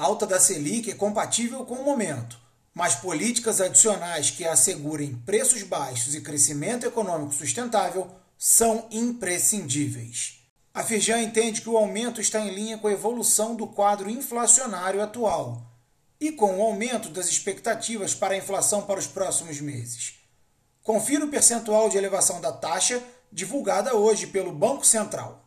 Alta da Selic é compatível com o momento, mas políticas adicionais que assegurem preços baixos e crescimento econômico sustentável são imprescindíveis. A Firjan entende que o aumento está em linha com a evolução do quadro inflacionário atual e com o aumento das expectativas para a inflação para os próximos meses. Confira o percentual de elevação da taxa divulgada hoje pelo Banco Central.